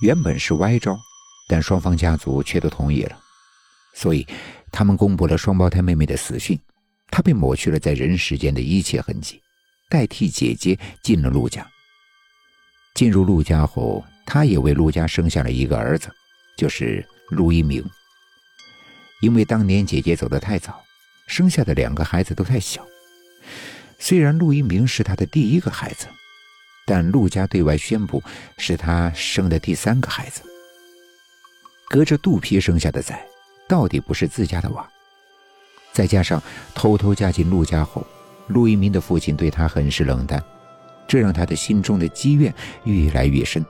原本是歪招，但双方家族却都同意了，所以他们公布了双胞胎妹妹的死讯。她被抹去了在人世间的一切痕迹，代替姐姐进了陆家。进入陆家后，她也为陆家生下了一个儿子，就是陆一鸣。因为当年姐姐走得太早，生下的两个孩子都太小。虽然陆一鸣是她的第一个孩子。但陆家对外宣布是他生的第三个孩子，隔着肚皮生下的崽，到底不是自家的娃。再加上偷偷嫁进陆家后，陆一鸣的父亲对他很是冷淡，这让他的心中的积怨越来越深。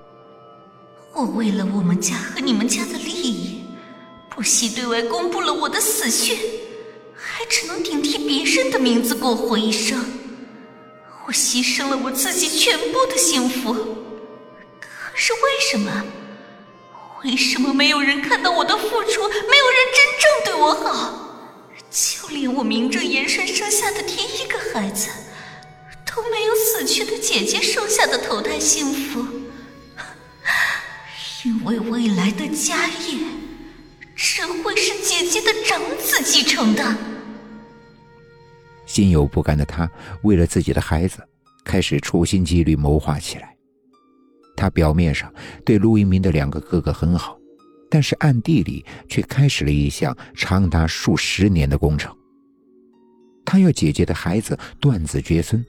我为了我们家和你们家的利益，不惜对外公布了我的死讯，还只能顶替别人的名字过活一生。我牺牲了我自己全部的幸福，可是为什么？为什么没有人看到我的付出？没有人真正对我好？就连我名正言顺生下的第一个孩子，都没有死去的姐姐生下的头胎幸福。因为未来的家业只会是姐姐的长子继承的。心有不甘的他，为了自己的孩子，开始处心积虑谋划起来。他表面上对陆一鸣的两个哥哥很好，但是暗地里却开始了一项长达数十年的工程。他要姐姐的孩子断子绝孙，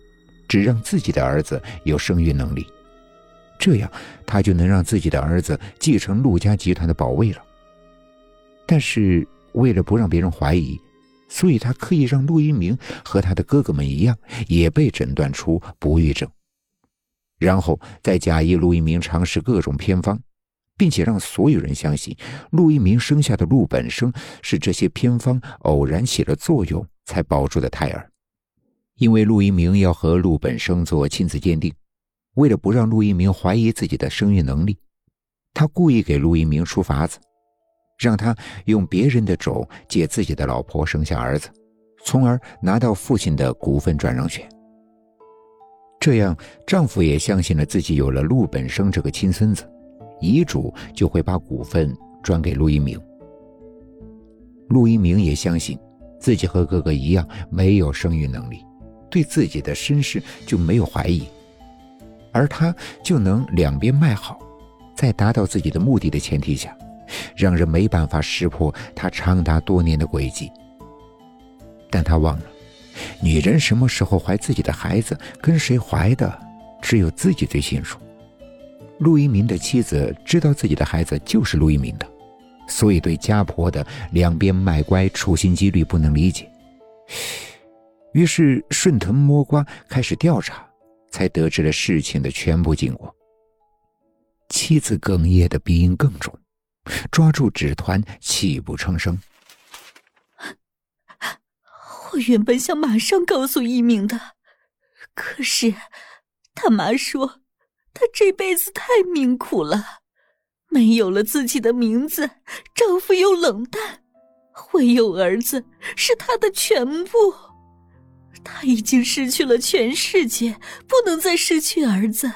只让自己的儿子有生育能力，这样他就能让自己的儿子继承陆家集团的宝位了。但是为了不让别人怀疑。所以他刻意让陆一鸣和他的哥哥们一样，也被诊断出不育症，然后再假意陆一鸣尝试各种偏方，并且让所有人相信陆一鸣生下的陆本生是这些偏方偶然起了作用才保住的胎儿。因为陆一鸣要和陆本生做亲子鉴定，为了不让陆一鸣怀疑自己的生育能力，他故意给陆一鸣出法子。让他用别人的种借自己的老婆生下儿子，从而拿到父亲的股份转让权。这样，丈夫也相信了自己有了陆本生这个亲孙子，遗嘱就会把股份转给陆一鸣。陆一鸣也相信自己和哥哥一样没有生育能力，对自己的身世就没有怀疑，而他就能两边卖好，在达到自己的目的的前提下。让人没办法识破他长达多年的诡计，但他忘了，女人什么时候怀自己的孩子，跟谁怀的，只有自己最清楚。陆一鸣的妻子知道自己的孩子就是陆一鸣的，所以对家婆的两边卖乖处心积虑不能理解，于是顺藤摸瓜开始调查，才得知了事情的全部经过。妻子哽咽的鼻音更重。抓住纸团，泣不成声。我原本想马上告诉一鸣的，可是他妈说，他这辈子太命苦了，没有了自己的名字，丈夫又冷淡，唯有儿子是他的全部。他已经失去了全世界，不能再失去儿子，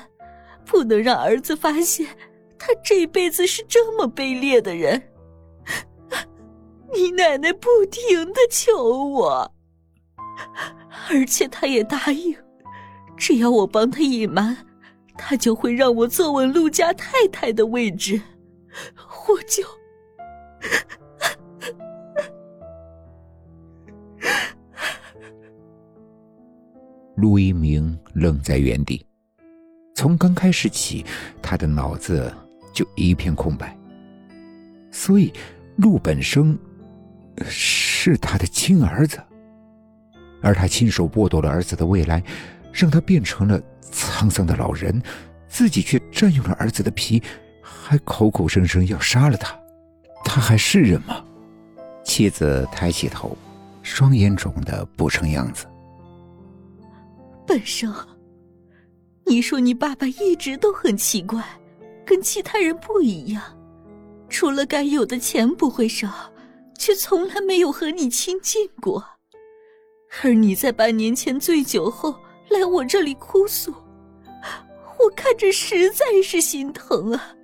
不能让儿子发现。他这辈子是这么卑劣的人，你奶奶不停的求我，而且他也答应，只要我帮他隐瞒，他就会让我坐稳陆家太太的位置，我就。陆一鸣愣在原地，从刚开始起，他的脑子。就一片空白。所以，陆本生是他的亲儿子，而他亲手剥夺了儿子的未来，让他变成了沧桑的老人，自己却占用了儿子的皮，还口口声声要杀了他，他还是人吗？妻子抬起头，双眼肿得不成样子。本生，你说你爸爸一直都很奇怪。跟其他人不一样，除了该有的钱不会少，却从来没有和你亲近过。而你在半年前醉酒后来我这里哭诉，我看着实在是心疼啊！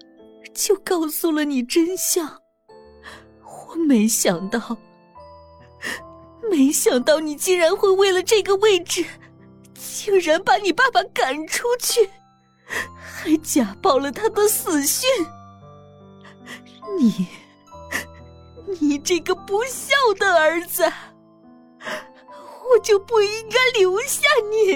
就告诉了你真相。我没想到，没想到你竟然会为了这个位置，竟然把你爸爸赶出去，还假报了他的死讯。你，你这个不孝的儿子，我就不应该留下你。